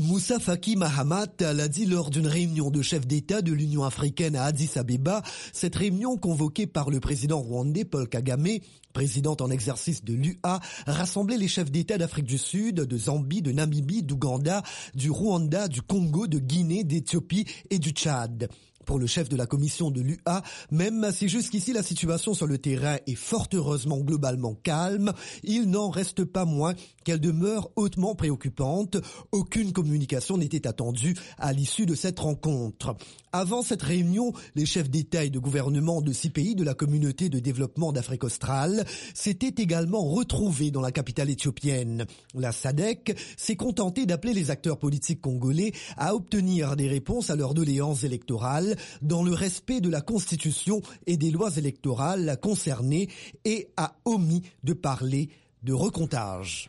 Moussa Faki Mahamat l'a dit lors d'une réunion de chefs d'État de l'Union africaine à Addis Abeba. Cette réunion convoquée par le président rwandais Paul Kagame, président en exercice de l'UA, rassemblait les chefs d'État d'Afrique du Sud, de Zambie, de Namibie, d'Ouganda, du Rwanda, du Congo, de Guinée, d'Éthiopie et du Tchad. Pour le chef de la commission de l'UA, même si jusqu'ici la situation sur le terrain est fort heureusement globalement calme, il n'en reste pas moins qu'elle demeure hautement préoccupante. Aucune communication n'était attendue à l'issue de cette rencontre. Avant cette réunion, les chefs d'État et de gouvernement de six pays de la communauté de développement d'Afrique australe s'étaient également retrouvés dans la capitale éthiopienne. La SADC s'est contentée d'appeler les acteurs politiques congolais à obtenir des réponses à leurs doléances électorales dans le respect de la Constitution et des lois électorales concernées et a omis de parler de recomptage.